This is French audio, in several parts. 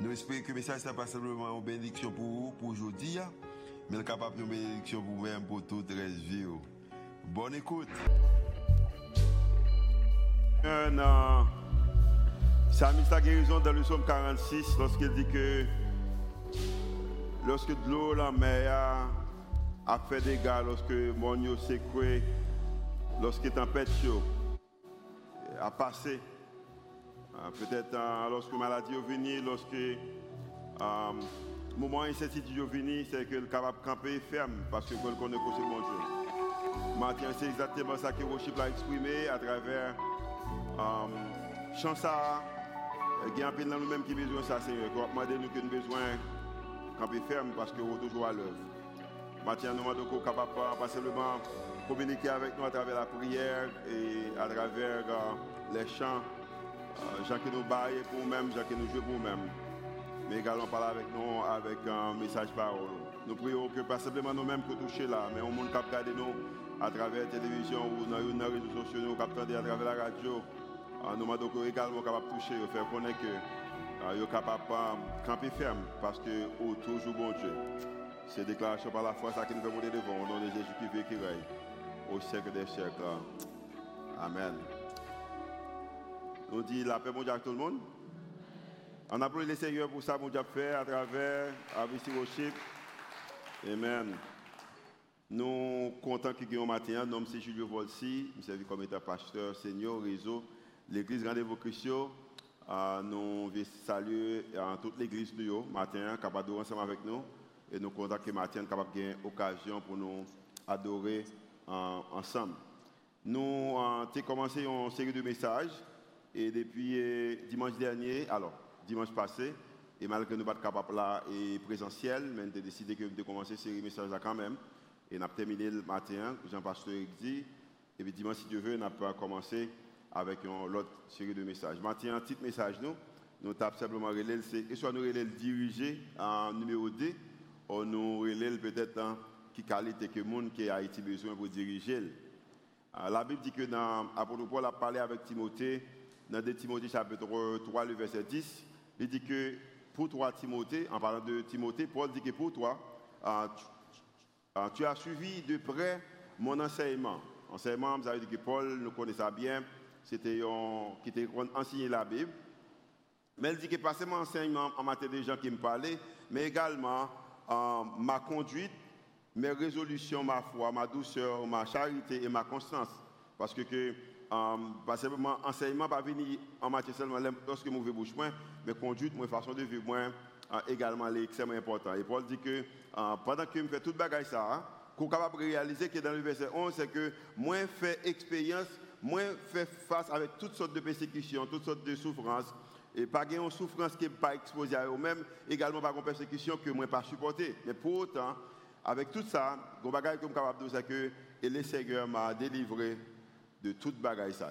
Nous espérons que le message n'est pas simplement une bénédiction pour vous, pour aujourd'hui, mais capable de bénédiction pour vous-même, pour toute la vie. Bonne écoute. Un euh, psalmiste a guérison dans le psaume 46 lorsqu'il dit que lorsque de l'eau, la mer a fait des dégâts, lorsque mon s'est secoué, lorsque tempête a passé, peut-être euh, lorsque la maladie est venue, lorsque le euh, moment d'incertitude est venu, c'est que le capable de camper ferme parce que vous que c'est bon Dieu. Maintenant, c'est exactement ça que Worship a exprimé à travers euh, chant ça. Il y a un peu dans nous-mêmes qui besoin ça, Seigneur. Demandons nous que nous besoin camper ferme parce que vous toujours à l'œuvre. Maintenant, nous demandons capable pas communiquer avec nous à travers la prière et à travers les chants. Euh, Jean qui nous baille pour nous-mêmes, qui nous joue pour nous-mêmes. Mais également parler avec nous avec un message parole. Nous prions que pas simplement nous-mêmes que toucher là, mais au monde qui regarde nous à travers la télévision ou dans les réseaux sociaux, nous qui à travers la radio. Euh, nous demandons également capable de toucher, faire connaître que nous sommes capables de camper ferme parce que nous toujours bon Dieu. C'est déclaration par la foi ça qui nous fait monter devant au nom de Jésus qui vit qui règne au siècle des siècles. Amen. Nous dit la paix mondiale à tout le monde. On applaudit le Seigneur pour ça, mon Dieu fait à travers ABC Worship. Amen. Nous comptons que Guillaume matin, nom c'est Julio Volsi, je suis comme état pasteur senior réseau l'église Rendez-vous. Euh, nous saluer euh, toute l'église nous matin, capable ensemble avec nous. Et nous comptons que matin, capable de occasion pour nous adorer euh, ensemble. Nous avons commencé une série de messages et depuis euh, dimanche dernier, alors dimanche passé, et malgré nous pas capable là et présentiel, mais nous avons décidé que de commencer série messages là quand même. Et nous avons terminé le matin, Jean-Pasteur dit, et puis dimanche, si Dieu veut, nous avons commencé avec une autre série de messages. Maintenant, un petit message, nous, nous avons simplement relais, c'est soit nous relais le diriger en numéro 2, ou nous relais peut-être en qui qualité que le monde qui a Haïti besoin pour diriger. La Bible dit que dans l'apôtre Paul a parlé avec Timothée dans 2 Timothée chapitre 3, le verset 10, il dit que pour toi, Timothée, en parlant de Timothée, Paul dit que pour toi, euh, euh, tu, as suivi de près mon enseignement. Enseignement, vous avez dit que Paul nous connaissait bien, c'était qui était enseigné la Bible. Mais il dit que pas seulement enseignement en matière de gens qui me parlaient, mais également euh, ma conduite, mes résolutions, ma foi, ma douceur, ma charité et ma constance. Parce que, que Um, pas simplement enseignement pas venir en matière seulement lorsque mauvais bouche moins mais conduite façon de vivre moins uh, également extrêmement important et Paul dit que uh, pendant que me fait toute bagaille ça qu'on capable de réaliser que dans le verset 11 c'est que moins fait expérience moins fait face avec toutes sortes de persécutions toutes sortes de souffrances. Et pas une souffrance qui n'est pas exposée à eux-mêmes également pas une persécution que moi pas supporter. Mais pour autant avec tout ça, le bagage que je suis capable de dire, c'est que le Seigneur m'a délivré de toute bagaille ça.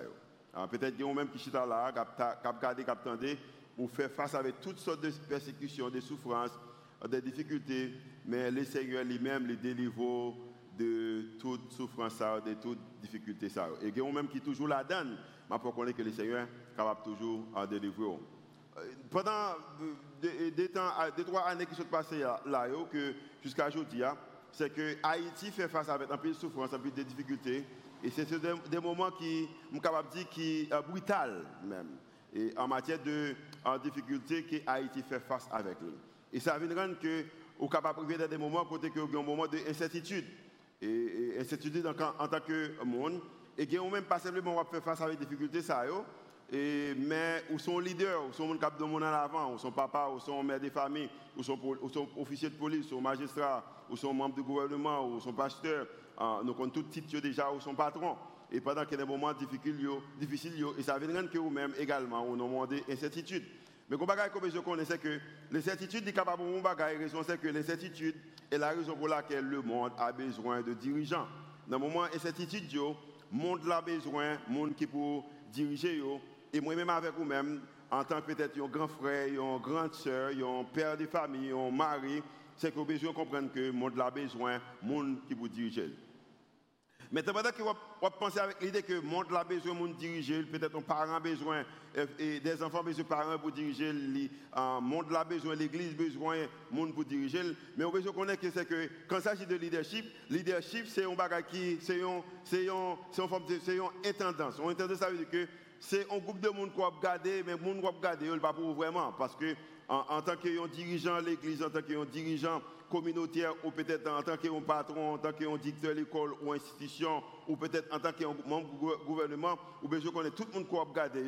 Peut-être qu'il y a même qui sont là, qui regardé, qui attendé, pour faire face avec toutes sortes de persécutions, de souffrances, des difficultés, mais le Seigneur lui-même les délivre de toute souffrance, de toute difficulté. Ça. Et il y a même qui toujours la donne, mais pour connaître que le Seigneur est capable toujours de délivrer. Euh, pendant des, des, temps, des trois années qui sont passées là, là jusqu'à aujourd'hui, hein, c'est que Haïti fait face avec un peu de souffrance, un peu de difficultés. Et c'est des, moments qui, je capable dire, qui brutal même. Et en matière de en difficulté que Haïti fait face avec lui. Et ça vient rendre que vous capable de des moments côté que un moment d'incertitude. Et, incertitude en, en, tant que monde. Et ont même pas simplement faire face avec des difficultés, ça, mais ou sont leaders, ou sont cap de monde en avant, ou sont papa, ou sont mère de famille, ou sont, ou sont officiers de police, ou sont magistrats, ou sont membres du gouvernement, ou sont pasteurs, ah, nous avons tout titre déjà ou son patron. Et pendant qu'il y a des moments difficiles, et ça vient rendre que vous-même également, on a demandé incertitude. Mais comme bagage que je connais, c'est que les certitudes sont capables de bagage, raison c'est que les certitudes est la raison pour laquelle le monde a besoin de dirigeants. Dans le moment où certitude, le monde a besoin de monde qui pour diriger. Et moi-même avec vous-même, en tant que peut-être un grand frère, une grande soeur, un père de famille, un mari, c'est que vous besoin de comprendre que le monde a besoin de monde qui pour diriger. Maintenant, pendant que vous pensez avec l'idée que le monde a besoin de diriger, peut-être un parent besoin, euh, et des enfants besoin de parents pour diriger, le euh, monde a besoin, l'église a besoin de monde pour diriger. Mais on besoin connaître que c'est que quand il s'agit de leadership, leadership c'est un bagage qui, c'est une, intendance. Une intendance, ça veut dire que c'est un groupe de monde qui va regarder, mais le monde qui va regarder, il ne pas pour vraiment. Parce que en, tant que dirigeant l'église, en tant que dirigeant communautaire ou peut-être en tant que patron, en tant que directeur de l'école ou institution, ou peut-être en tant que membre du gouvernement, ou bien je connais tout le monde qui a regardé,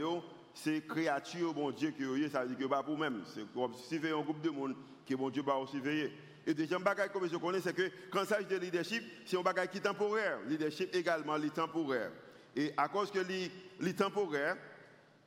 c'est créature, bon Dieu, qui ça veut dire que pas pour même. C'est comme un groupe de monde que bon Dieu va aussi veiller. Et deuxième bagage que je connais, c'est que quand il s'agit de leadership, c'est un bagage qui est temporaire. Leadership également, est temporaire. Et à cause que est temporaire,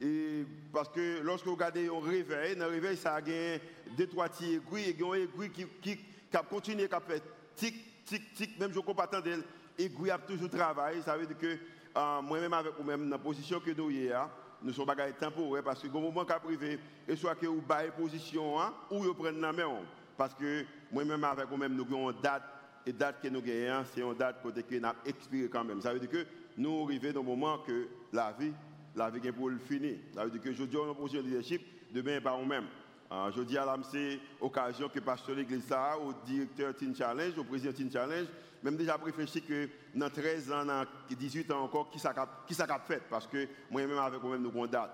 et parce que lorsque vous regardez un réveil, dans le réveil, ça a deux, trois petits aiguilles, et un aiguille qui, qui, qui a continué, qui a fait tic, tic, tic, même je ne pas d'elle, aiguille a toujours travaillé. Ça veut dire que euh, moi-même avec vous-même, dans la position que nous sommes, hein, nous sommes bagages temporaires parce que au moment qu'a privé, et soit que vous baillez position hein, ou vous prenez la main. Parce que moi-même avec vous-même, nous avons une date, et date que nous gagnons, hein, c'est une date qui n'a expiré quand même. Ça veut dire que nous arrivons dans le moment que la vie, la vie est pour le finir. Ça veut dire dis, on a position de leadership, demain par nous-mêmes. Euh, je dis à l'âme, c'est occasion que pasteur l'église au directeur Teen Challenge, au président Teen Challenge, même déjà réfléchi que dans 13 ans, dans 18 ans encore, qui ça ça fait? Parce que moi-même avec moi-même nous date.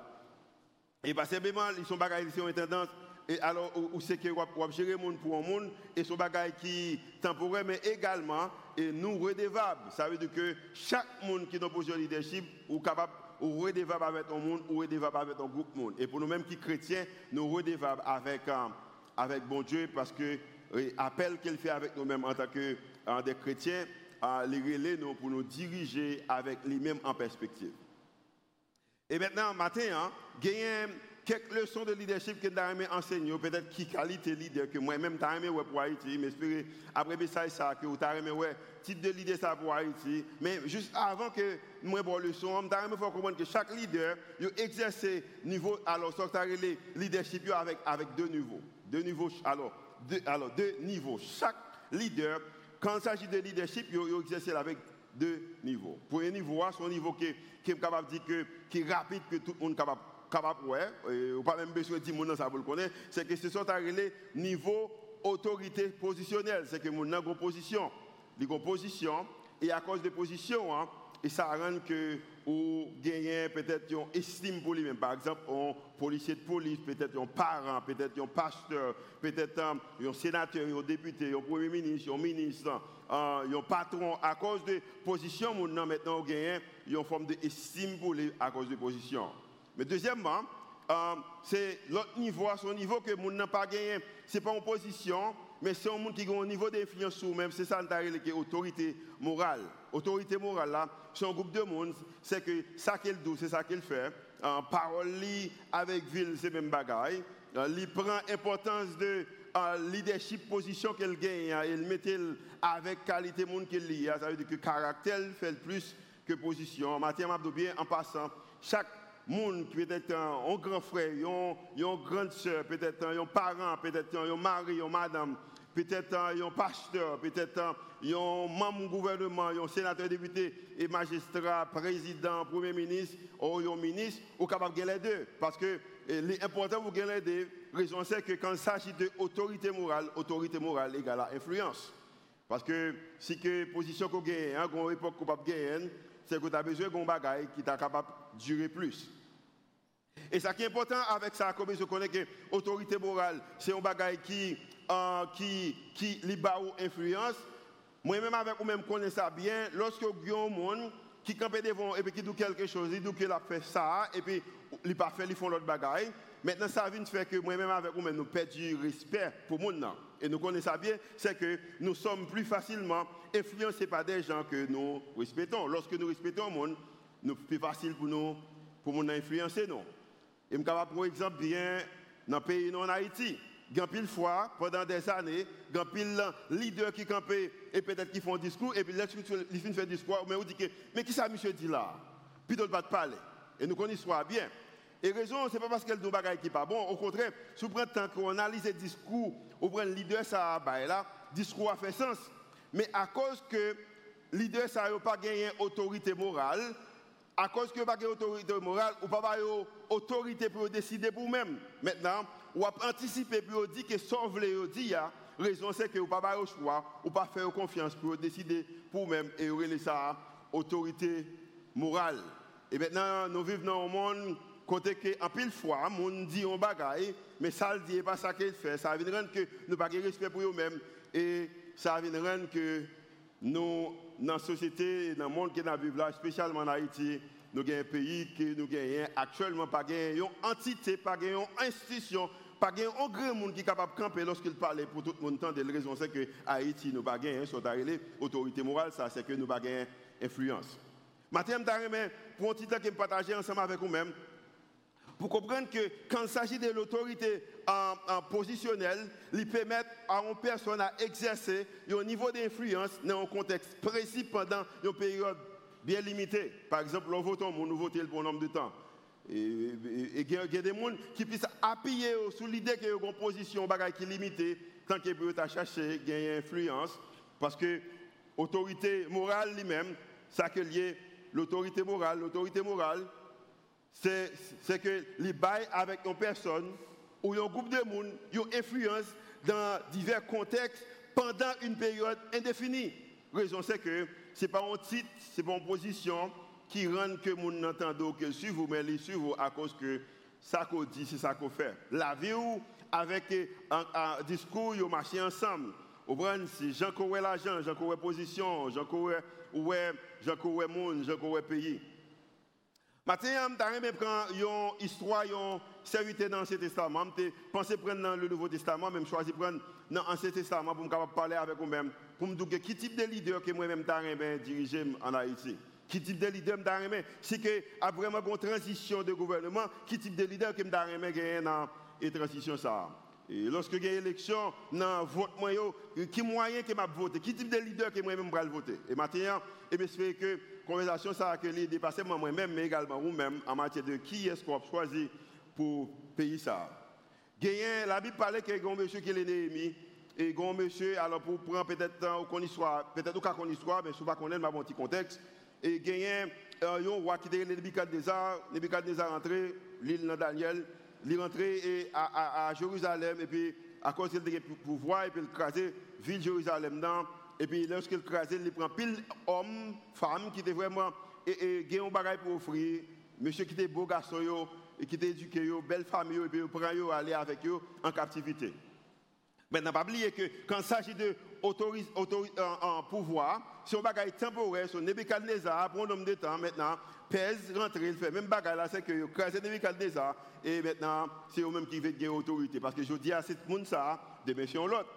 Et parce que ils sont bagages ici ont tendance et alors où c'est que vous gérer monde pour un monde? Et son bagage qui temporaire mais également et nous redevables. Ça veut dire que chaque monde qui est dans position leadership ou capable ou redevable avec un monde, ou redevable avec un groupe monde. Et pour nous-mêmes qui chrétiens, nous redevable avec, euh, avec bon Dieu parce que l'appel qu'il fait avec nous-mêmes en tant que euh, des chrétiens, les relais nous, pour nous diriger avec lui-même en perspective. Et maintenant, matin, hein, quelques leçons de leadership que nous enseigner, peut-être qui qualité leader que moi-même j'ai aimé pour Haïti, mais j'espère après ça que vous avez aimé ouais type de leader ça pour Haïti, mais juste avant que moi bon leçon, j'ai aimé faut comprendre que chaque leader il exerce niveau alors ça les leadership avec avec deux niveaux, deux niveaux alors deux, alors deux niveaux. Chaque leader quand il s'agit de leadership, il exerce avec deux niveaux. Pour un niveau, c'est un niveau qui est capable de dire que qui est rapide que tout le monde est capable ou pas même besoin de dire ça vous le c'est que ce sont arrivés niveau autorité positionnelle, c'est que mon a position, une position et à cause de position hein, et ça rend que ou gagner peut-être une estime pour lui-même. Par exemple, un policier de police, peut-être un parent, peut-être un pasteur, peut-être un sénateur, un député, un premier ministre, un ministre, un patron. À cause de position, maintenant, on gagne une forme d'estime pour lui à cause de position. Mais deuxièmement, euh, c'est l'autre niveau, son niveau que moun n'a pas gagné. Ce n'est pas en position, mais c'est un monde qui a un niveau d'influence sur même. C'est ça qui est autorité morale. Autorité morale, là, c'est un groupe de monde, c'est que ça qu'elle doit, c'est ça qu'elle fait. En parole avec ville, c'est même bagaille. Il prend importance de euh, leadership position qu'elle gagne, hein. elle met avec qualité monde qu'elle lit. Hein. Ça veut dire que caractère fait plus que position. Mathieu bien en passant, chaque qui peut-être un, grand frère, une grande soeur, peut-être un parent, peut-être un mari, une madame, peut-être un pasteur, peut-être un membre du gouvernement, un sénateur, député et magistrat, président, premier ministre ou un ministre, ou capable de les deux. Parce que l'important pour les deux, raison c'est que quand il s'agit d'autorité morale, autorité morale égale à influence. Parce que si que position qu'on gagne, hein, qu'on époque capable de gagner, c'est que tu as besoin d'un bagage qui est capable de durer plus. Et ce qui est important avec ça, comme je connais que l'autorité morale, c'est un bagage qui, euh, qui, qui influence. Moi-même, avec vous-même, connais ça bien. Lorsque vous avez un monde qui campe devant et puis qui dit quelque chose, il dit qu'il a fait ça, et puis il pas fait, ils font l'autre bagaille. Maintenant, ça vient de faire que moi-même, avec vous-même, nous perdons du respect pour le monde. Et nous connaissons ça bien, c'est que nous sommes plus facilement influencés par des gens que nous respectons. Lorsque nous respectons le monde, c'est plus facile pour nous, pour nous influencer, non. Et je prendre un exemple bien, dans le pays en Haïti. Il pile fois, pendant des années, il y a pile leader qui campent et peut-être qui font un discours, et puis là, ils finissent faire discours, mais on dit que, mais qui ça, monsieur dit là? Puis d'autres pas parler. Et nous connaissons bien. Et raison, ce n'est pas parce qu'elle nous bagaille qui pas bon. Au contraire, si vous prenez temps qu'on analyse le discours, on prend le leader, ça bah, discours a fait sens. Mais à cause que le leader, ça n'a pas gagné autorité morale, à cause que pas gagné autorité morale, ou pas gagné autorité pour décider pour vous-même. Maintenant, ou anticiper pour dire que sauf les dit, raison c'est que vous pas le choix, ou pas faire confiance pour décider pour vous-même et vous ça autorité morale. Et maintenant, nous vivons dans un monde côté que en pile fois, monde dit un bagaille, mais ça ne dit pas ça qu'il fait. Ça vient rendre que nous pas respect pour nous-mêmes et ça vient rendre que nous, dans la société, dans le monde qui nous vivons là, spécialement en Haïti, nous avons un pays qui nous gagne actuellement pas une entité, pas une institution, pas un grand monde qui est capable de camper lorsqu'il parle pour tout le monde. La raison c'est que Haïti nous pas gagné, autorité morale, ça c'est que nous pas influence. Maintenant, pour un petit que je partager ensemble avec vous-même, pour comprendre que quand il s'agit de l'autorité en, positionnelle, il permet à une personne à exercer un niveau d'influence dans un contexte précis pendant une période bien limitée. Par exemple, nous votons, nous votons pour un nombre de temps. Et il y a des gens qui puissent appuyer sur l'idée qu'il y a une position qui est limitée, tant qu'ils peuvent chercher, gagner influence. Parce que l'autorité morale lui-même, ça que lié l'autorité morale. L'autorité morale, c'est que les bails avec une personne ou un groupe de monde, ont influence dans divers contextes pendant une période indéfinie. Raison c'est que ce n'est pas un titre, ce n'est pas une position qui rend que les gens n'entendent que vous, mais les vous à cause que ça qu'on dit, c'est ça qu'on fait. La vie avec un, discours, ils marché ensemble. Si Jean Coré l'argent, Jean Coré position, Jean Coré ouais, Jean Coré monde, Coré pays. Maintenant, je prendre une histoire, une serviteur dans l'Ancien Testament. Je pensé prendre dans le Nouveau Testament, même choisi prendre dans l'Ancien Testament pour parler avec vous-même, pour me dire quel type de leader que moi-même je diriger en Haïti? Quel type de leader je Si que après vraiment une transition de gouvernement, quel type de leader que je gagner dans la transition ça? Et lorsque il y a élection, dans vote moi, qui moyen que je voter? Quel type de leader que moi-même je voter? Et maintenant, j'espère que conversation ça a dépassé moi-même, mais également vous-même, en matière de qui est-ce qu'on choisi pour payer ça? la Bible parlait a un monsieur qui est Néhémie, et un monsieur, alors pour prendre peut-être qu'on histoire, peut-être qu'on histoire, mais souvent qu'on ait un petit contexte, et y a un roi qui était Nebuchadnezzar, Nebuchadnezzar rentré, l'île de Daniel, il est rentré à, à, Jérusalem, et puis à cause de pouvoir, et puis il crasé ville Jérusalem et puis lorsqu'il crase, il prend pile hommes, femmes qui étaient vraiment et, et un bagage pour offrir, monsieur qui était beau garçon et qui était éduqué belle famille et puis il prend aller avec eux en captivité. Maintenant, pas que quand il s'agit de en, pouvoir, si on bagaille temporaire, sur Nebuchadnezzar, pour un homme de temps, maintenant, pèse, rentre, il fait même bagaille là, c'est que crase Nebuchadnezzar, et maintenant, c'est eux-mêmes qui veulent gagner autorité. Parce que je dis à ce monde ça, demain sur l'autre.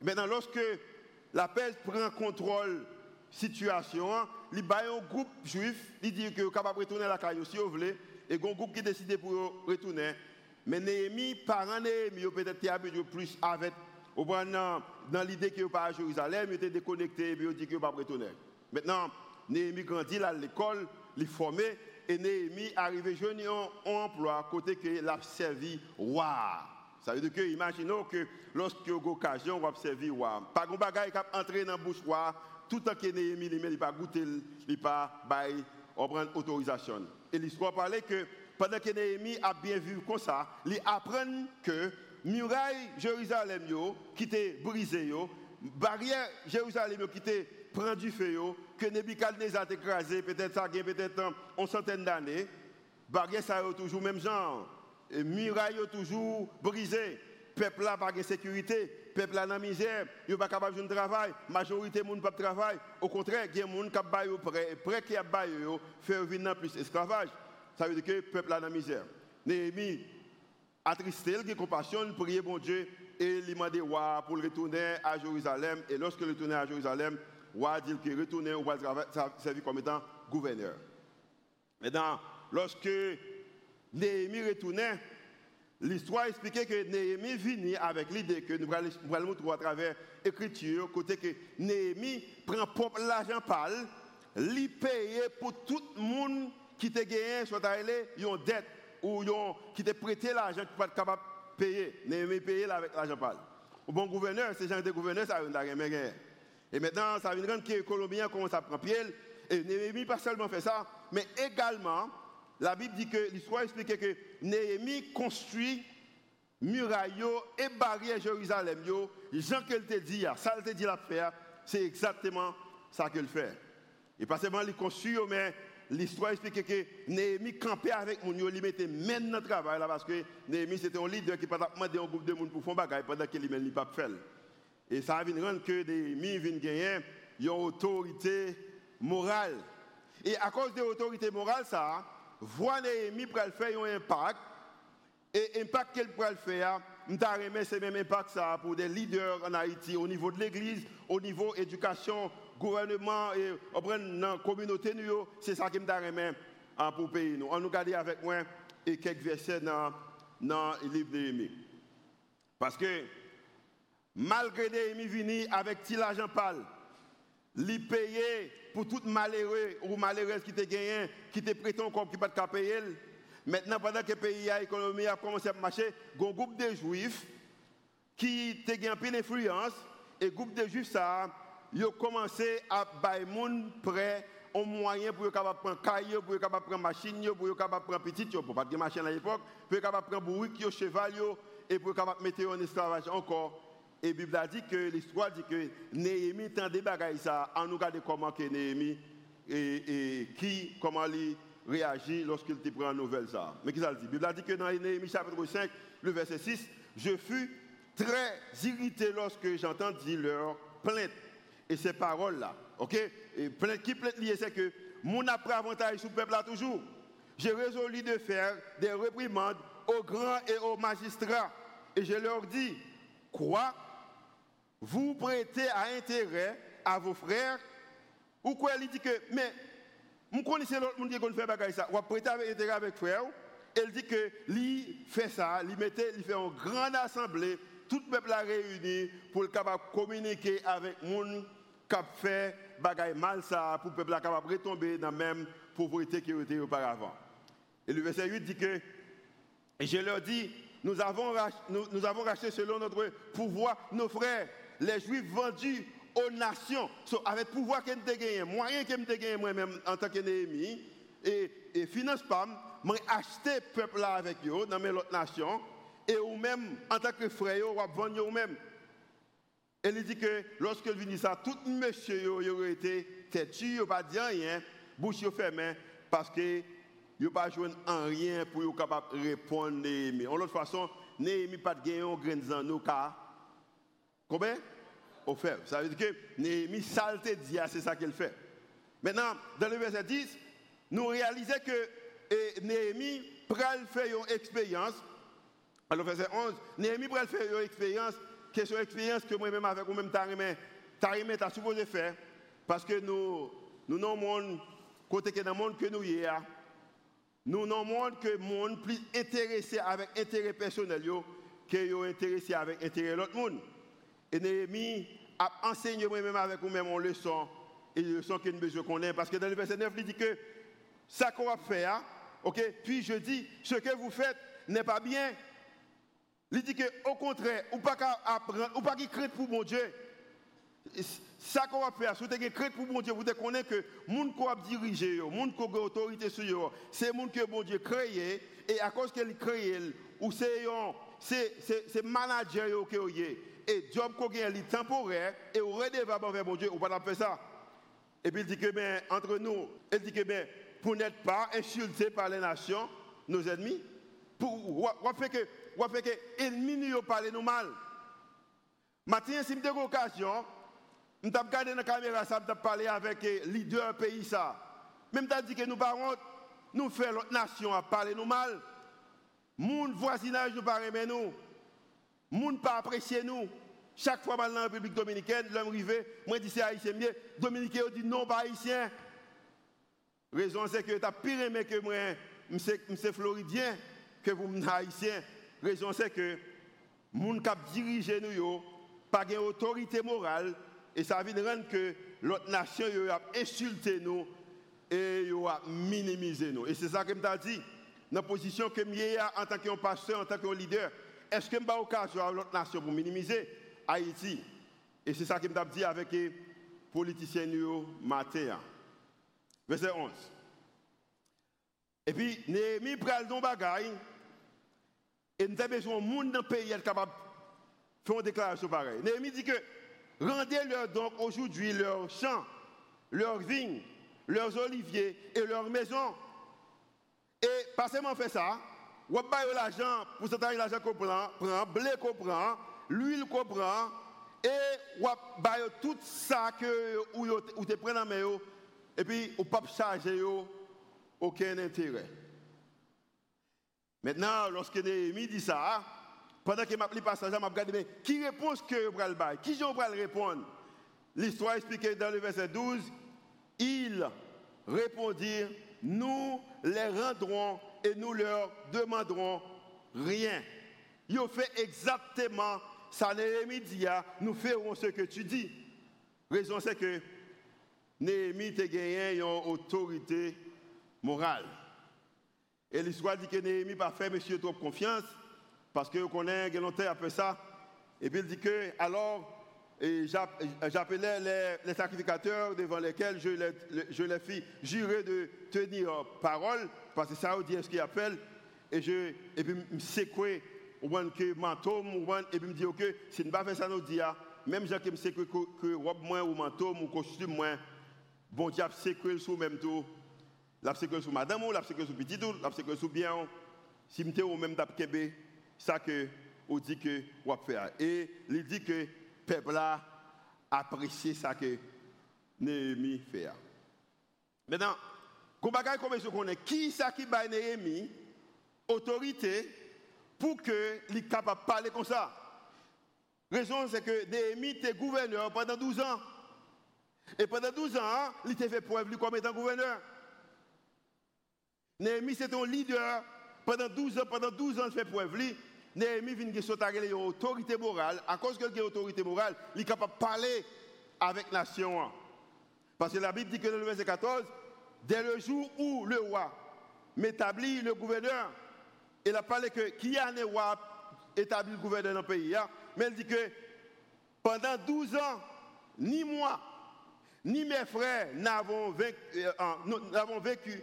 Maintenant, lorsque la paix prend contrôle situation, il y a un groupe juif, il dit que capable de retourner à la caille si vous voulez, et un groupe qui décide pour retourner. Mais Néhémie, parents Néhémie, peut-être habitué plus avec, dans, dans l'idée qu'il n'est pas à Jérusalem, il était déconnecté, et il dit qu'il ne pas retourner. Maintenant, Néhémie grandit à l'école, il est formé, et Néhémie arrive jeune en emploi, côté qu'il a servi roi. Ça veut dire que, imaginons que lorsque vous avez l'occasion, vous observer, pas de bagaille qui entrer dans la bouche, tout le temps que Néhémie, il n'a pas goûté, il n'a pas autorisation. Et l'histoire parlait que pendant que Néhémie a bien vu comme ça, il apprend que muraille Jérusalem qui était brisée, barrière Jérusalem qui était prend du feu, que Nebuchadnezzar a écrasé, peut-être ça a peut-être une centaine d'années, barrière ça a toujours même genre muraille toujours brisée. Peuple là pas de sécurité, peuple là dans misère, il pas capable de travail, majorité monde pas de travail. Au contraire, il y a gens qui baillent prêt, prêt qui a baillé faire venir plus esclavage. Ça veut dire que peuple là dans misère. Néhémie attristé, il a compassion, il prie bon Dieu et il demande roi pour retourner à Jérusalem et lorsque il retourne à Jérusalem, roi dit qu'il retourne au va servir comme étant gouverneur. Maintenant, lorsque Néhémie retournait, l'histoire expliquait que Néhémie venait avec l'idée que nous allons montrer à travers l'écriture, côté que Néhémie prend l'argent pâle, lui payer pour tout le monde qui t'a gagné, soit allé, une dette ou qui t'a prêté l'argent qui pas capable de payer. Néhémie payer avec l'argent pâle. Au bon gouverneur, ces gens de gouverneur, ça rien gagné. Et maintenant, ça vient rendre que les Colombiens commencent à prendre pied. Et Néhémie pas seulement fait ça, mais également, la Bible dit que l'histoire explique que Néhémie construit murailles et barrières Jérusalem. Jean qu'elle te dit, ça elle te dit la faire, c'est exactement ça qu'elle fait. Et pas seulement il construit, mais l'histoire explique que Néhémie campait avec mon il mettait même dans travail là parce que Néhémie c'était un leader qui pas demandé un groupe de monde pour faire bagaille pendant qu'il ne pas faire. Et ça vient rendre que Néhémie vient gagner une autorité morale. Et à cause de l'autorité morale, ça, voit Néhémie pour faire un impact. Et l'impact qu'elle pourrait faire, je c'est même impact ça pour des leaders en Haïti, au niveau de l'église, au niveau éducation, gouvernement et la communauté, c'est ça qui me remis hein, pour le pays. On nous garde avec moi et quelques versets dans, dans le livre de. Parce que malgré Néhémie venu avec petit l'argent pâle, li payer pour tout malheureux ou malheureuse qui te gagné, qui te prêté encore qui payer. Maintenant, pendant que le pays a l'économie a commencé à marcher, il y a un groupe de juifs qui te gagné une influence et le groupe de juifs ça, ils ont commencé à bailler prêt un moyen pour capable prendre caillou, pour capable prendre machine, pour capable prendre petit, pour pas de machine à l'époque, pour capable prendre bourrique, cheval et pour capable mettre en esclavage encore et la Bible a dit que l'histoire dit que Néhémie des bagaille ça, en nous regarde comment que Néhémie et, qui, comment il réagit lorsqu'il te prend nouvelle ça. Mais qu'est-ce qu'il dit? La Bible a dit que dans Néhémie chapitre 5, le verset 6, je fus très irrité lorsque j'entendis leur plainte. Et ces paroles-là, ok? Et qui plainte liée, c'est que mon après avantage sous le peuple là toujours. J'ai résolu de faire des réprimandes aux grands et aux magistrats. Et je leur dis, quoi? Vous prêtez à intérêt à vos frères, ou quoi? Il dit que, mais, vous connaissez l'autre monde qui fait ça, vous prêtez à intérêt avec frère, elle dit que lui fait ça, lui mettait, il fait une grande assemblée, tout le peuple a réuni pour capable communiquer avec monde qui fait bagaille mal ça, pour le peuple capable retomber dans la même pauvreté qu'il était auparavant. Et le verset 8 dit que, et je leur dis, nous avons, nous, nous avons racheté selon notre pouvoir nos frères les Juifs vendus aux nations. So, avec pouvoir que j'ai gagné, moyen que j'ai gagné moi-même en tant que Néhémie, et, et finance pas, j'ai acheté le peuple là avec eux dans mes autres nations, et ou même en tant que frère, ou vendre eux-mêmes. Il dit que lorsque il dit ça, tout monsieur aurait été têtu, il pas dit rien, bouche fermée, parce que il pas joué en rien pour être capable de répondre Néhémie. En l'autre façon, Néhémie pas de gagner un grain de nous car Combien? Au fait. Ça veut dire que Néhémie saleté dit, c'est ça qu'elle fait. Maintenant, dans le verset 10, nous réalisons que et Néhémie pral faire une expérience. Alors, verset 11, Néhémie pral faire une expérience, question expérience que moi-même avec vous-même, Tarimé, tu as supposé faire. Parce que nous, nous le monde, côté que dans le monde que nous y a, nous dans le monde que monde plus intéressé avec intérêt personnel que intéressé avec intérêt l'autre monde. Et Néhémie a enseigné moi-même avec vous-même en leçon, et leçon que nous connaît. Parce que dans le verset 9, il dit que ça qu'on va faire, ok, puis je dis, ce que vous faites n'est pas bien. Il dit que au contraire, ou pas apprendre, ou pas crainte pour mon Dieu. Ça qu'on va faire, si vous avez crainte pour mon Dieu, vous connaissez que le monde qui a dirigé, le monde qui a autorité sur eux, c'est le monde que mon Dieu a créé, et à cause qu'il créé, ou c'est manager qui a et job qu'on est temporaire et on redevable envers mon Dieu, on va faire ça. Et puis il dit que ben, entre nous, il dit que ben, pour n'être pas insulté par les nations, nos ennemis, pour on fait que on fait que ennemis nous parlent nous mal. Maintenant, si j'ai occasion, je vais regarder dans la caméra, ça vais parler avec les leader pays ça. Même t'as dit que nous parlons, nous faisons l'autre nation à parler nous mal. Mon voisinage nous parle nous gens pas apprécié nous. Chaque fois dans la République dominicaine, l'homme arrivé, moi dis c'est haïtien mieux, Dominicain dit non pas haïtien. Raison c'est que tu as pire aimé que moi, c'est floridien que vous haïtien. Raison c'est que moun kap dirige nous yo pas une autorité morale et ça vient rendre que l'autre nation a insulté nous et a minimisé nous. Et c'est ça que je dit dans la position que je en tant que pasteur, en tant que leader. Est-ce que vais occasion à l'autre nation pour minimiser Haïti? Et c'est ça que je dit avec les politiciens matin. Verset 11. Et puis, Néhémie pral don bagaille, et nous avons besoin de monde dans le pays qui est capable de faire une déclaration pareille. Néhémie dit que rendez-leur donc aujourd'hui leurs champs, leurs vignes, leurs oliviers et leurs maisons. Et pas seulement fait ça, vous avez l'argent, pour ce temps l'argent qu'on prend, prend, blé qu'on prend, l'huile qu'on prend, et vous avez tout ça que vous prenez en main, et puis vous ne pouvez pas charger aucun intérêt. Maintenant, lorsque Néhémie dit ça, pendant que m'a le passage, m'a regardé, mais qui répond ce que vous allez Qui je vais répondre? L'histoire expliquée dans le verset 12, ils répondirent, nous les rendrons et nous leur demanderons rien. Ils ont fait exactement ça, Néhémie dit, nous ferons ce que tu dis. Raison c'est que Néhémie a gagné une autorité morale. Et l'histoire dit que Néhémie pas fait monsieur trop confiance, parce que connaissez longtemps après ça. Et puis il dit que, alors, j'appelais les, sacrificateurs devant lesquels je les, je fis jurer de tenir parole, parce que ça, dit ce qu'il appelle, et, je, et puis me sécouer, ou que manteau, et puis me dit que si ne pas faire ça, nous dit, ah, même si je me sécouer que robe moins, ou manteau, ou costume moins, bon Dieu, sécouer sous même tout la sécurité sur madame, la sécurité sur petit tout, la sécurité sur bien, si vous ou même d'apkebe, ça que on dit que on faire. Et il dit que le peuple a apprécié ça que Néhémie fait. Maintenant, comme je connais, qui ça qui bat Néhémie autorité pour que soit capable de parler comme ça. Raison, c'est que Néhémie était gouverneur pendant 12 ans. Et pendant 12 ans, il était fait preuve comme étant gouverneur. Néhémie, c'est un leader. Pendant 12 ans, pendant 12 ans, il fait preuve. Néhémie vient de sauter une morale. À cause qu'il a une autorité morale, il est capable de parler avec la nation. Parce que la Bible dit que dans le verset 14, dès le jour où le roi m'établit le gouverneur, il a parlé que qui a un roi établi le gouverneur dans le pays. Hein? Mais il dit que pendant 12 ans, ni moi, ni mes frères n'avons vécu, euh, vécu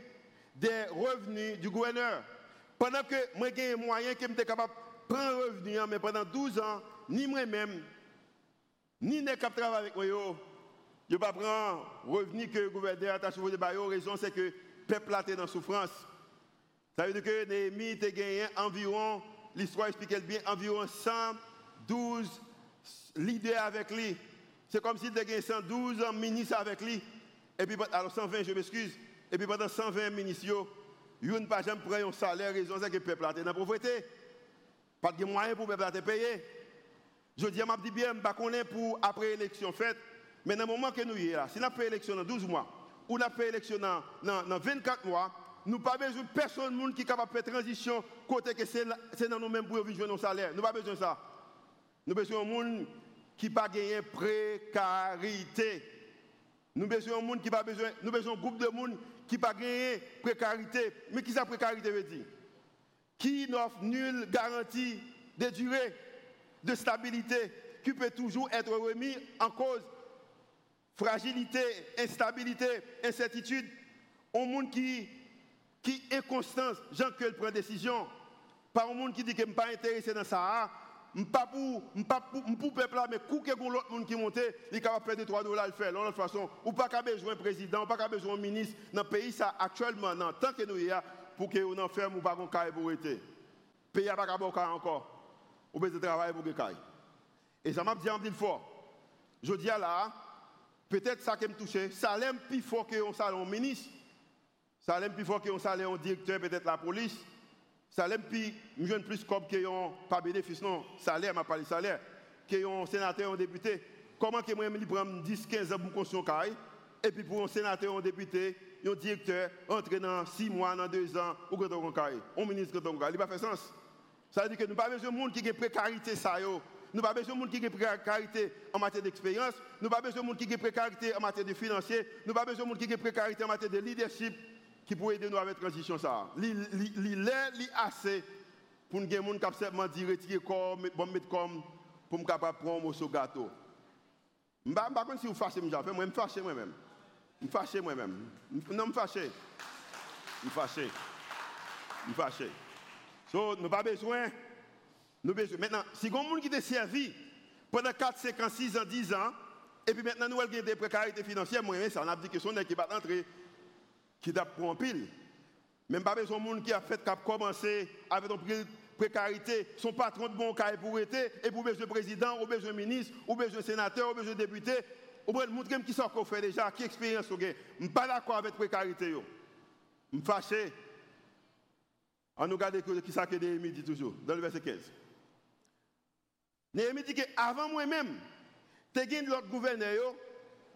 des revenus du gouverneur. Pendant que moi j'ai un moyen que je capable de prendre revenu, hein, mais pendant 12 ans, ni moi-même, ni les cap travailler avec moi, je ne pas prendre revenu que le gouverneur a choisi de raison c'est que le peuple est dans souffrance. Ça veut dire que Néhémie a gagné environ, l'histoire explique bien, environ 112 leaders avec lui. C'est comme s'il avait gagné 112 ministres avec lui. Et puis, alors 120, je m'excuse. Et puis pendant 120 ministres, ils n'ont pas jamais pris un salaire, raison c'est que le peuple a été dans la pauvreté. Pas de moyens pour le peuple a payer. Je dis, je dis bien, je ne pour après l'élection faite, mais dans le moment que nous sommes là, si nous fait l'élection dans 12 mois, ou nous fait l'élection dans, dans, 24 mois, nous n'avons pas besoin de personne qui est capable de faire transition côté que c'est dans nous-mêmes pour vivre nos salaires. Nous n'avons pas besoin de ça. Nous avons besoin de monde qui pas gagné précarité. Nous avons besoin de monde qui pas besoin, nous besoin d'un groupe de monde qui n'a pas gagné précarité. Mais qui ça précarité veut dire? Qui n'offre nulle garantie de durée, de stabilité, qui peut toujours être remis en cause? Fragilité, instabilité, incertitude. Un monde qui, qui est constant, Jean que prend décision. Pas un monde qui dit qu'il n'est pas intéressé dans ça pas pour pour peuple là mais coup que l'autre monde qui monte il est capable de perdre 3 dollars le faire de toute façon ou pas qu'à besoin président pas qu'à besoin ministre dans le pays ça actuellement non tant que nous y a pour que on enferme ou pas qu'on caille pour être pays pas qu'à encore. Ou besoin de travailler pour que caille. Et ça m'a dit en fort. Je dis là peut-être ça qui me touche ça l'aime plus fort que un salon ministre. Ça l'aime plus fort que un salaire directeur peut-être la police salaire puis je plus comme que ont pas bénéfice non. Salaire m'a parlé salaire que un sénateur un député. Comment que moi me prendre 10 15 ans pour construire caille et puis pour un sénateur un député un directeur entre dans 6 mois dans 2 ans ou ton caille un ministre que ton caille il pas fait sens. Ça veut dire que nous n'avons pas besoin de monde qui a précarité ça yo. Nous n'avons pas besoin de monde qui a précarité en matière d'expérience. Nous n'avons pas besoin de monde qui a précarité en matière de financier. Nous n'avons pas besoin de monde qui a précarité en matière de leadership qui pourrait aider nous avec transition. Il est assez pour nous des gens qui seulement dit retirer comme bon mettre comme pour me capable prendre mon gâteau. Je ne sais pas si vous fâchez moi, je me fâche moi-même. Je me fâche moi-même. Non, me fâche. Je fâche. Je fâche. So, nous pas besoin. Nous besoin. Maintenant, si il y a des gens qui ont servi pendant 4, 5 ans, 6 ans, 10 ans, et puis maintenant nous avons des précarités financières, moi, ça, on a dit que son qui va entrer, qui t'a pris en pile. Même pas besoin de monde qui a fait cap commencer avec une précarité, son patron de bon cas pour être, et pour besoin de président, ou besoin de ministre, ou besoin sénateur, ou besoin député, ou besoin de montrer qui sort qu'on fait déjà, qui expérience. Je ne suis pas d'accord avec la précarité. Je suis fâché. On nous regarde qui que Néhémie dit toujours, dans le verset 15. Néhémie dit qu'avant moi-même, tu as l'autre gouverneur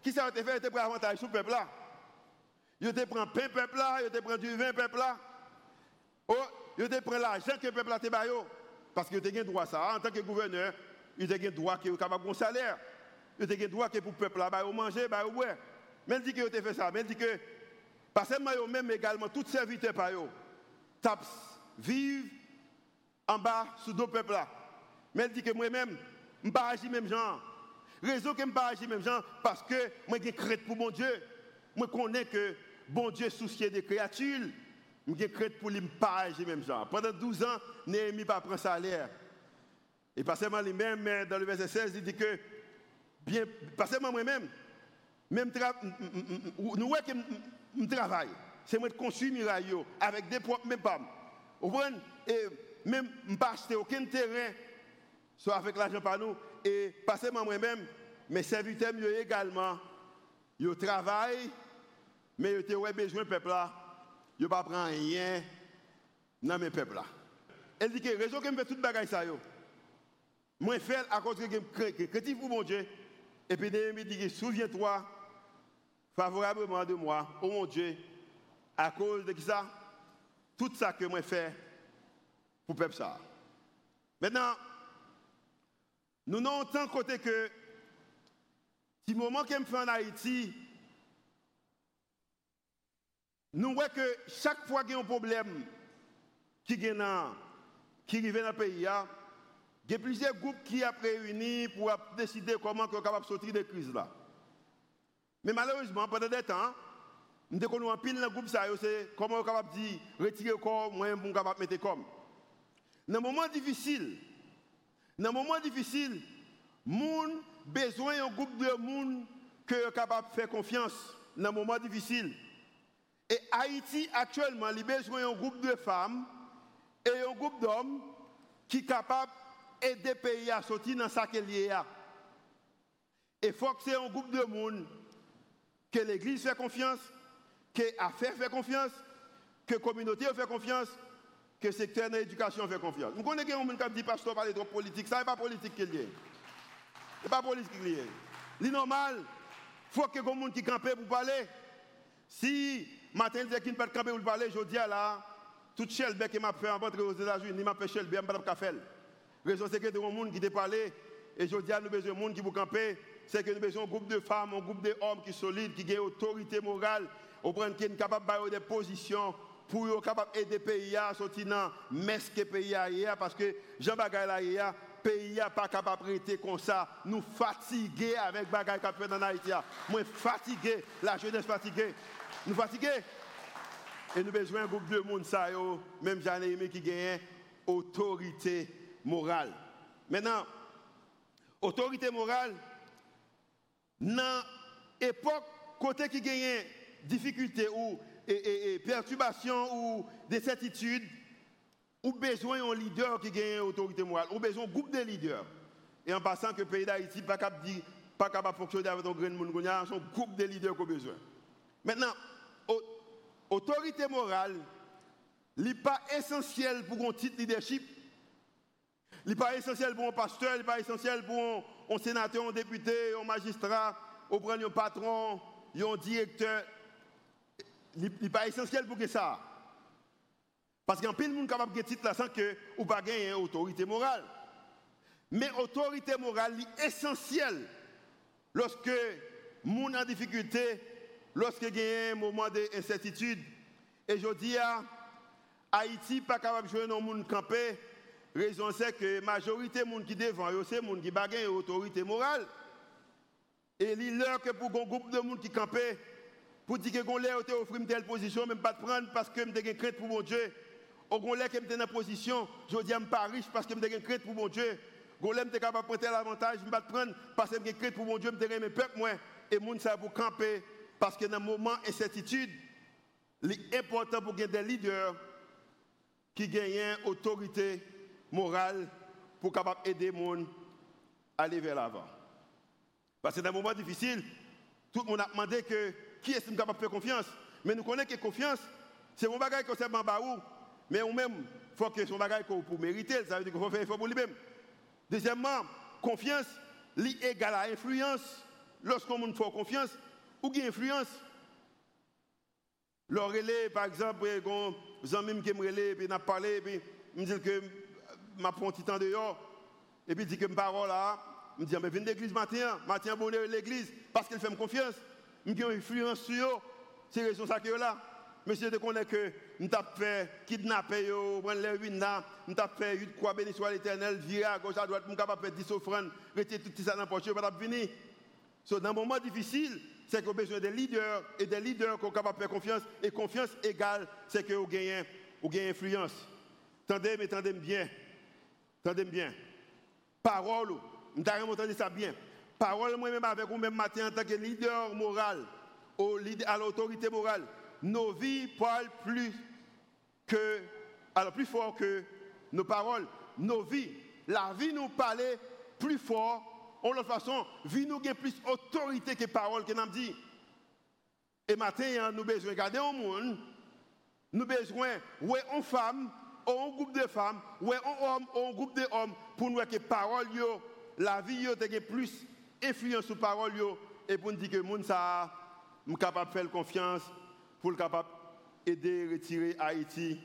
qui s'est fait, avantage sur le peuple là. Il te prend pain peuple là, il te prend du vin peuple là. Oh, il te prend l'argent que le peuple là te Parce que tu as droit ça. En tant que gouverneur, il a droit qu'il est capable de salaire. Il a droit pour le peuple là, manger, bah, boire. Mais il dit tu fait ça. Mais il que, pas seulement même également, tout serviteur par eux, tapent vivre en bas sous deux peuples là. Mais dit que moi-même, je ne pas agir même genre. Raison que je ne pas agir même genre, parce que moi j'ai crainte pour mon Dieu. Moi connais que bon Dieu soucié des créatures. J'ai crainte pour lui pas agir même genre. Pendant 12 ans, Néhémie pas prendre salaire. Et pas seulement lui-même, dans le verset 16, il dit que, bien, pas seulement moi-même, même nous voyons que je travaille. C'est moi qui construis miraille avec des propres mes femmes. Vous voyez, et même pas acheter aucun terrain, soit avec l'argent par nous, et pas seulement moi-même, mes serviteurs également, ils travaillent, mais ils ont besoin peuple là, ne pas prendre rien dans mes peuples là. Elle dit que raison que je fais toute bagaille ça yo. Moi fais à cause que je créatif pour mon Dieu. Et puis Néhémie dit souviens-toi favorablement de moi, oh mon Dieu, à cause de qui ça? Tout ça que moi fais pour peuple ça. Maintenant, nous n'avons tant côté que, si moment que me fait en Haïti, nous voyons que chaque fois qu'il y a un problème qui arrive dans le pays, il y a plusieurs groupes qui ont réuni pour décider comment on est capable de sortir de la crise là. Mais malheureusement, pendant des temps, nous avons un pile dans le groupe, c'est comment on est capable de retirer le corps, moi, est capable de mettre comme. Dans un moment difficile, dans un moment difficile, besoin d'un groupe de monde qui est capable de faire confiance dans un moment difficile. Et Haïti, actuellement, il a besoin d'un groupe de femmes et un groupe d'hommes qui sont capables d'aider le pays à sortir dans ce qu'il y. Et il faut que c'est un groupe de monde que l'Église fait confiance, que l'affaire fait confiance, que la communauté fait confiance, que le secteur de l'éducation fait confiance. Nous connaissons gens qui disent pasteur parler de politique, ça n'est pas politique qu'il y a. Ce n'est pas politique qu'il y a. C'est normal. Il faut que gens qui campent pour parler. Si matin dit qu'il ne peut pas camper pour parler, je dis là, tout Shelby qui m'a fait rentrer aux États-Unis, m'a fait Shelby, je ne pas faire. Raison c'est que des gens qui te parlé, et je dis à nous besoin de gens qui vous camper, c'est que nous besoin d'un groupe de femmes, un groupe d'hommes qui sont solides, qui ont autorité morale, qui sont capables de des positions pour être capable d'aider le pays à sortir dans le pays à parce que Jean Bagay le pays n'est pas capable de rester comme ça. Nous fatigués avec Bagay qui dans Haïti. Moi fatigué, la jeunesse fatiguée. Nous fatigués. Et nous besoin d'un groupe de monde, ça, même j'en ai aimé qui gagne autorité morale. Maintenant, autorité morale, dans l'époque, côté qui gagne difficulté ou et, perturbation ou des certitudes, ou besoin d'un leader qui gagne autorité morale, ou besoin d'un groupe de leaders. Et en passant que le pays d'Haïti n'est pas capable de fonctionner avec un grand monde, groupe de leaders qu'on a besoin. Maintenant, autorité morale, n'est pas essentiel pour un titre leadership. N'est pas essentiel pour un pasteur, n'est pas essentiel pour un, sénateur, un député, un magistrat, un patron, un directeur. N'est pas essentiel pour que ça. Parce qu'un pile monde capable de titre là sans que ou pas gagner autorité morale. Mais autorité morale est essentielle lorsque monde en difficulté, lorsque y a un moment d'incertitude. Et je dis à Haïti pas capable de jouer dans monde campé. Raison c'est que la majorité des gens qui devant, c'est les gens qui ont autorité morale. Et est l'heure que pour un groupe de monde qui campait, pour dire que qu'on l'a offert une telle position, même pas de prendre parce que je suis crainte pour mon Dieu. Qu'on l'a que dans une position, je dis que je suis pas riche parce que je suis crainte pour mon Dieu. Qu'on l'a capable de prendre tel avantage, je ne pas prendre parce que je suis crainte pour mon Dieu, je suis mes peuple moi. Et monde ça pour camper parce que dans un moment d'incertitude, il est important pour qu'il des leaders qui gagnent autorité morale pour capable aider les gens à aller vers l'avant. Parce que dans un moment difficile, tout le monde a demandé que qui est-ce qui capable de faire confiance? Mais nous connaissons que confiance, c'est mon bagage qu'on sait en mais ou même, il faut que son bagage pour mériter, ça veut dire qu'il faut faire effort pour lui-même. Deuxièmement, confiance, est égale à influence. Lorsqu'on fait confiance, ou qui influence? Le relais, par exemple, quand un ami qui me relais, puis n'a parlé, puis me dit que m'a pris un petit temps dehors, et puis dit que ma parole là, je dis, mais viens l'église matin, matin bonheur l'église, parce qu'elle fait me confiance. Me une influence sur eux. C'est raison ça que là. Monsieur, je connais que nous avons fait kidnapper, prendre les ruines nous avons fait 8 croix béni soit l'éternel, virer à gauche à droite, nous avons fait 10 offrandes, rester tout ça dans la poche, pas venir. So, dans un moment difficile, c'est qu'on a besoin des leaders et des leaders qui sont capables de faire confiance. Et confiance égale, c'est que vous gagnez, vous influence. Tendez, mais tendez bien. Tendez bien. Parole, nous avons entendu ça bien. Parole, moi-même, avec vous-même matin, en tant que leader moral, à l'autorité morale, nos vies parlent plus que, alors plus fort que nos paroles. Nos vies, la vie nous parlait plus fort. En l'autre façon, vie nous a plus autorité que paroles que nous dit. Et matin, nous besoin de regarder au monde, nous besoin, ouais, en femme, un groupe de femmes, ouais, en homme, un groupe d'hommes, pour nous que parole, la vie, yo, plus influence sur parole et pour nous dire que monde ça est capable de faire confiance pour le capable aider retirer Haïti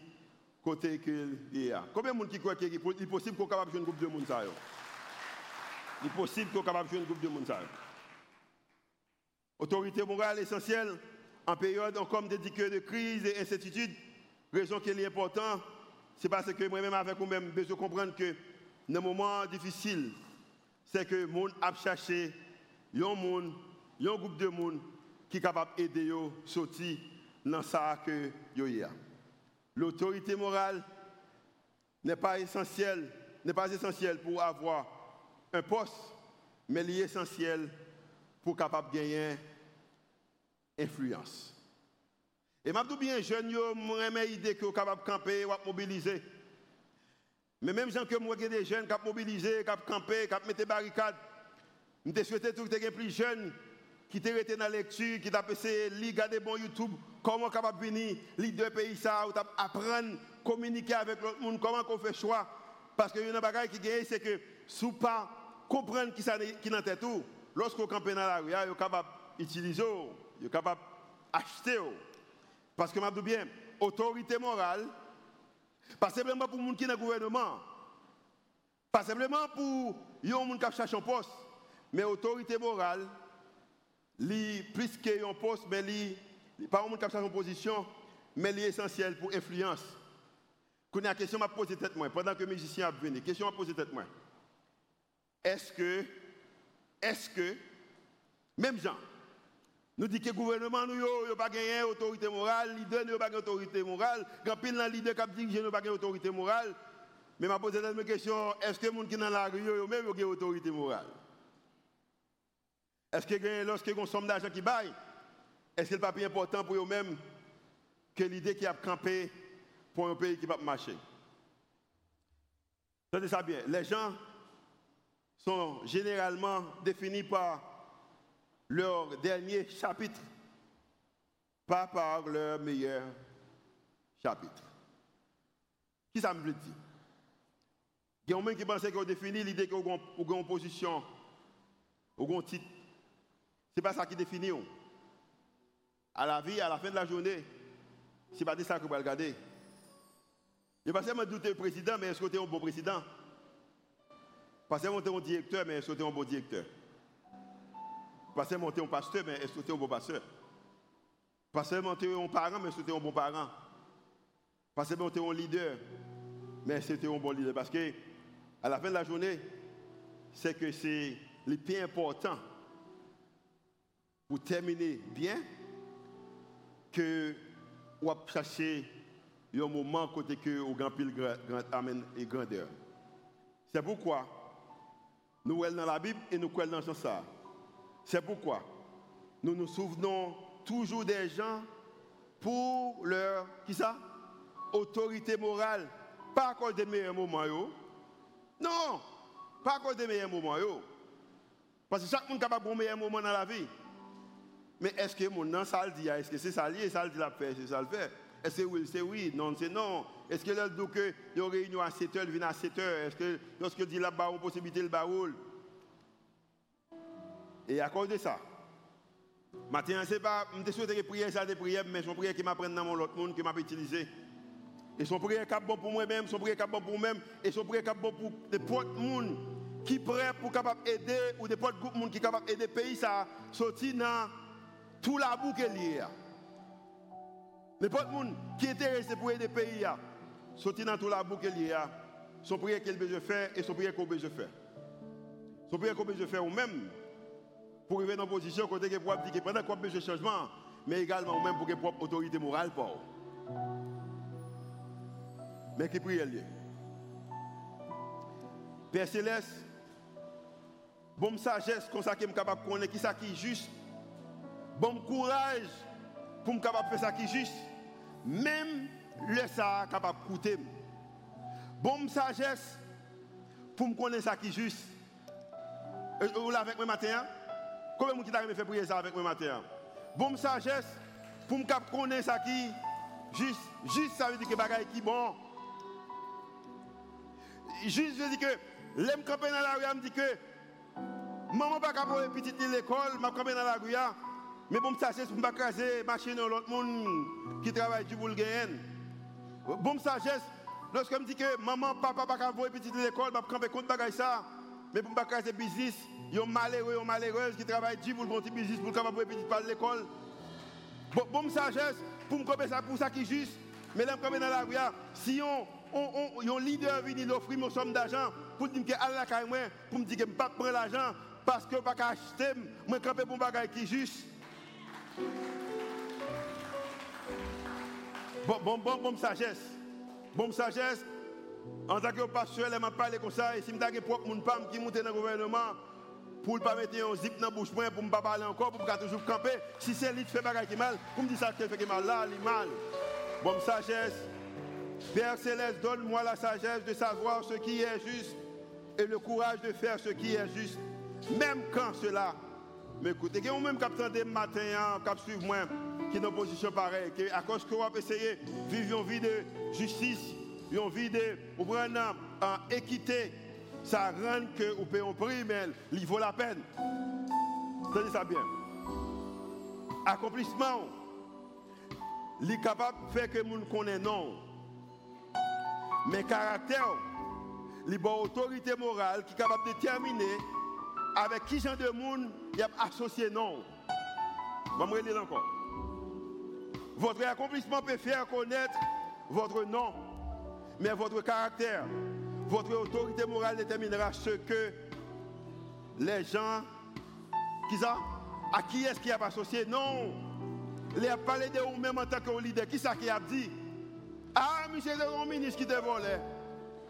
côté que a. Combien de monde qui croit qu'il est possible qu'on capable de jouer un groupe de monde ça Il est possible qu'on capable de jouer un groupe de monde. Autorité morale essentielle en période comme des de crise et incertitude. Raison qui est important, c'est parce que moi-même avec vous-même besoin de comprendre que dans un moment difficile, c'est que le monde a cherché un groupe de monde qui est capable d'aider à sortir dans ça que. L'autorité morale n'est pas essentielle, n'est pas essentielle pour avoir un poste, mais elle est essentielle pour capable gagner influence. Et je bien jeune, je suis idée que capable de camper ou mobiliser. Mais même gens que moi, des jeunes qui ont mobilisé, qui campé, qui des barricades, je souhaité que les plus jeunes qui étaient restés dans la lecture, qui ont passé des bons YouTube, comment capable venir, deux pays ça, ou apprendre, communiquer avec l'autre monde, comment on fait choix. Parce que y a une bagaille qui gagne, c'est que si pas comprendre qui qui dans tête tout, lorsqu'on campe dans la rue, on est capable d'utiliser, on est capable d'acheter. Parce que je dis bien, autorité morale, pas simplement pour les gens qui sont dans le gouvernement. Pas simplement pour les gens qui cherchent un poste. Mais l'autorité morale, plus qu'un poste, mais li, pas les gens qui cherchent une position, mais est essentiel pour l'influence. Quand la question m'a posé tête moi, pendant que le musicien a venu, question m'a posé tête. Est-ce que, est-ce que, même gens, nous dit que le gouvernement n'a pas gagné autorité morale, les leader n'a pas gagné autorité morale, quand pile dans leader qui pas gagné autorité morale. Mais je posé la question, est-ce que les gens qui sont dans la rue ont même une autorité morale? Est-ce que lorsque ont somme d'argent qui baille, est-ce que n'est pas plus important pour eux-mêmes que l'idée qui a campé pour un pays qui va marcher? Tenez ça bien, les gens sont généralement définis par leur dernier chapitre, pas par leur meilleur chapitre. Qui ça me veut dire? Il y a gens qui pensent qu'ils ont défini l'idée qu'ils ont une position, ou un titre. Ce n'est pas ça qui définit. À la vie, à la fin de la journée, ce n'est pas ça que vous allez regarder. Et pas seulement douter président, mais est-ce que tu es un bon président? Pas seulement tu es un directeur, mais que es un bon directeur. Pas seulement tu es un pasteur, mais que es un bon pasteur. Pas seulement tu es un parent, mais que es un bon parent. Pas seulement tu es un leader, mais que es un bon leader. Parce que à la fin de la journée, c'est que c'est le plus important pour terminer bien que vous chercher un moment côté que au grand pile grand amen et grandeur. C'est pourquoi nous sommes dans la Bible et nous croyons dans ça. C'est pourquoi nous nous souvenons toujours des gens pour leur qui ça? Autorité morale, pas à cause des meilleurs moments. Non, pas à cause des meilleurs moments. Parce que chaque monde est capable de meilleur moment dans la vie. Mais est-ce que mon nom ça le dit? Est-ce que c'est ça lié? Ça le dit la paix, c'est ça le fait Est-ce que oui, c'est oui? Non, c'est non. Est-ce que là, donc, il y a une réunion à 7 h il vient à 7 h Est-ce que lorsque dit là-bas, on possibilité le baroul Et à cause de ça, Maintenant, c'est pas, je souhaite prier ça des prières, mais son prière qui m'apprend dans mon autre monde, qui m'a utilisé. Et son prière qui est bon pour moi-même, son prière qui est bon pour moi-même, et son prière qui est bon pour des potes monde qui prêt pour capable aider, ou des potes groupe monde qui capable aider le pays, ça sortir dans tout la boucle lié. Les potes monde qui est intéressé pour aider le pays, sortir dans tout la boucle lié. Son prière qu'il besoin faire et son prière qu'on besoin faire. Son prière qu'on besoin faire ou même pour arriver dans une position côté que pour dire que pendant qu'on besoin de changement, mais également même pour que propre autorité morale pour. Mais qui prie lié. Père Céleste, bonne sagesse comme ça je suis capable de connaître qui ça qui est juste. Bon courage pour me capable de faire ça qui est juste. Même le ça capable de coûter. Bonne sagesse pour me connaître ça qui est juste. Vous l'avez avec moi matin? Combien de gens qui fait prier ça avec moi matin? Bonne sagesse pour me connaître ça qui juste. Juste ça veut dire que bagaille qui bon. Juste veut dire que l'aime camper dans la rue, me dit que maman pas capable petite à l'école, m'a camper dans la rue. Mais bon sagesse pour me pas craser machine l'autre monde qui travaille du boule Bon sagesse lorsque me dit que maman papa pas capable petite à l'école, m'a camper contre bagaille ça. Mais pour me craser business il y a malheureux, il y a malheureuse qui travaillent du pour le business pour capable petit par l'école. Bon, sagesse pour me couper ça pour ça qui est juste. Mais là, comme dans la rue, si on, on, on, un leader vient l'offrir une somme d'argent pour dire que Allah pour me dire que je ne pas prendre l'argent parce que je ne pas acheter, je vais camper pour un qui est juste. Bon, bon, bon, bon sagesse. Bon sagesse. En tant que pasteur, je m'a parlé comme ça. Et si je suis propre mon femme qui monte dans le gouvernement, pour ne pas mettre un zip dans la bouche pour ne pas parler encore, pour ne toujours camper. Si c'est lui qui fait bagage qui mal, pour me dire ça qui fait mal, là, il mal. Bonne sagesse. Père Céleste, donne-moi la sagesse de savoir ce qui est juste et le courage de faire ce qui est juste, même quand cela m'écoute. Et on même qui des matin, qui hein, suivre moi, qui est dans une position pareille, à cause que on va essayer de vivre une vie de justice, une vie de en équité, ça rend que vous payez un prix, mais il vaut la peine. Tenez ça bien. Accomplissement, il est capable de faire que nous connaissons non. Mais caractère, il a autorité morale qui est capable de déterminer avec qui genre de monde il a associé non. Je vais encore. Votre accomplissement peut faire connaître votre nom, mais votre caractère, votre autorité morale déterminera ce que les gens, qui ça, à qui est-ce qui a associé? Non. A parlé de vous-même en tant que leader. Qui ça qui a dit? Ah, monsieur, c'est un ministre qui te volé.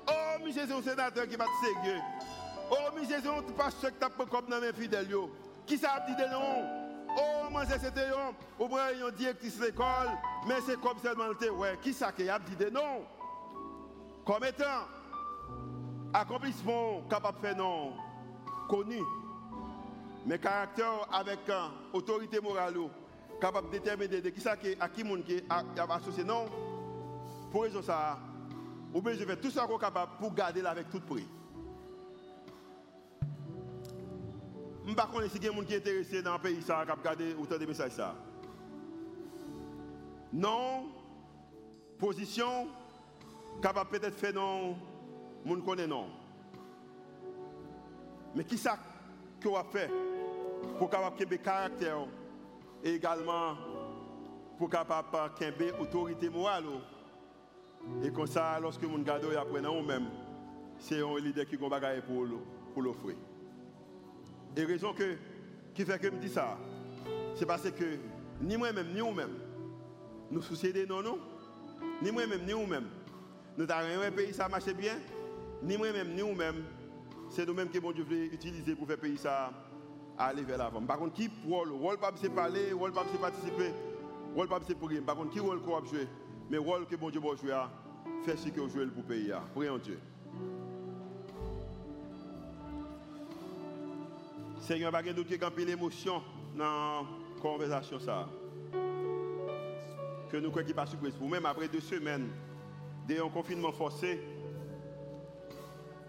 Oh, monsieur, c'est un sénateur qui va te séguer. Oh, monsieur, c'est un pasteur qui t'a comme dans mes fidèles. Qui ça a dit de non? Oh, moi, c'était un, ou bien une directrice d'école, mais c'est comme seulement le Ouais, qui ça qui a dit de non Comme étant accomplissement capable de faire non connu, mais caractère avec euh, autorité morale capable de déterminer de qui ça qui à qui monde qui a, associé non. Pour raison ça ou bien je fais tout ça qu'on capable pour garder là avec tout prix je ne sais pas si il y a gens qui sont intéressés dans le pays qui garder autant de messages non position capable peut-être faire non, monde connaît non. Mais qui ça qu'on pour capable le caractère et également pour capable avoir autorité morale et comme ça lorsque mon garde après nous même c'est un leader qui pour pour l'offrir. Et raison que qui fait que me dit ça c'est parce que ni moi-même ni vous-même nous soucions de non non ni moi-même ni vous-même nous avons un pays ça marche bien ni moi-même ni vous-même c'est nous-mêmes que bon Dieu veut utiliser pour faire pays ça aller vers l'avant. Par contre, qui rôle Rôle pas c'est parler, rôle pas c'est participer, rôle pas c'est pour Par contre, qui rôle qu'on jouer? Mais rôle que bon Dieu va jouer, faire ce que jouez pour pays. Prions Dieu. Seigneur, pas de doute qu'il y a l'émotion dans la conversation. Ça. Que nous croyons pas surprise. Pour même après deux semaines d'un confinement forcé,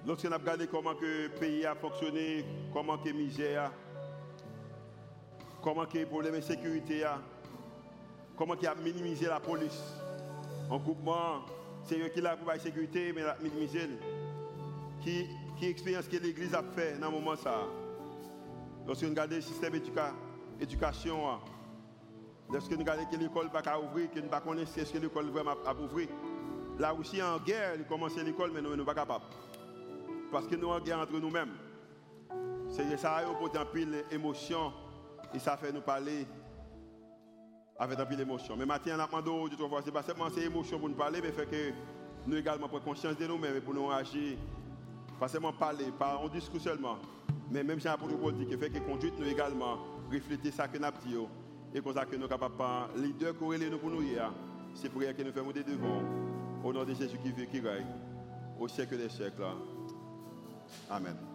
lorsqu'on a regardé comment le pays a fonctionné, comment que misère, comment que les problèmes de sécurité, comment qu'il a minimisé la police. En groupement, c'est eux qui l'a pour la sécurité, mais la minimiser. Qui, qui expérience que l'Église a fait dans ce moment ça. Lorsque nous regardons le système d'éducation, lorsque nous regardons que l'école n'a pas ouvrir, que nous ne connaissons pas ce que l'école vraiment a ouvrir? Là aussi en guerre, il commence l'école, mais nous ne sommes pas capables. Parce que nous sommes en guerre entre nous-mêmes. C'est ça, il y a pile émotion et ça fait nous parler avec un peu d'émotion. Mais maintenant, on a demandé, c'est pas seulement ces émotions pour nous parler, mais fait que nous également prenons conscience de nous-mêmes et pour nous agir. Pas seulement parler, pas en discours seulement, mais même si un Paul dit que fait que conduite nous également refléter ça que nous avons. Et comme ça que nous sommes capables, leader corrélé nous pour nous c'est pour que nous faisons des devants. Au nom de Jésus qui vit, qui règne, au siècle des siècles. Amen.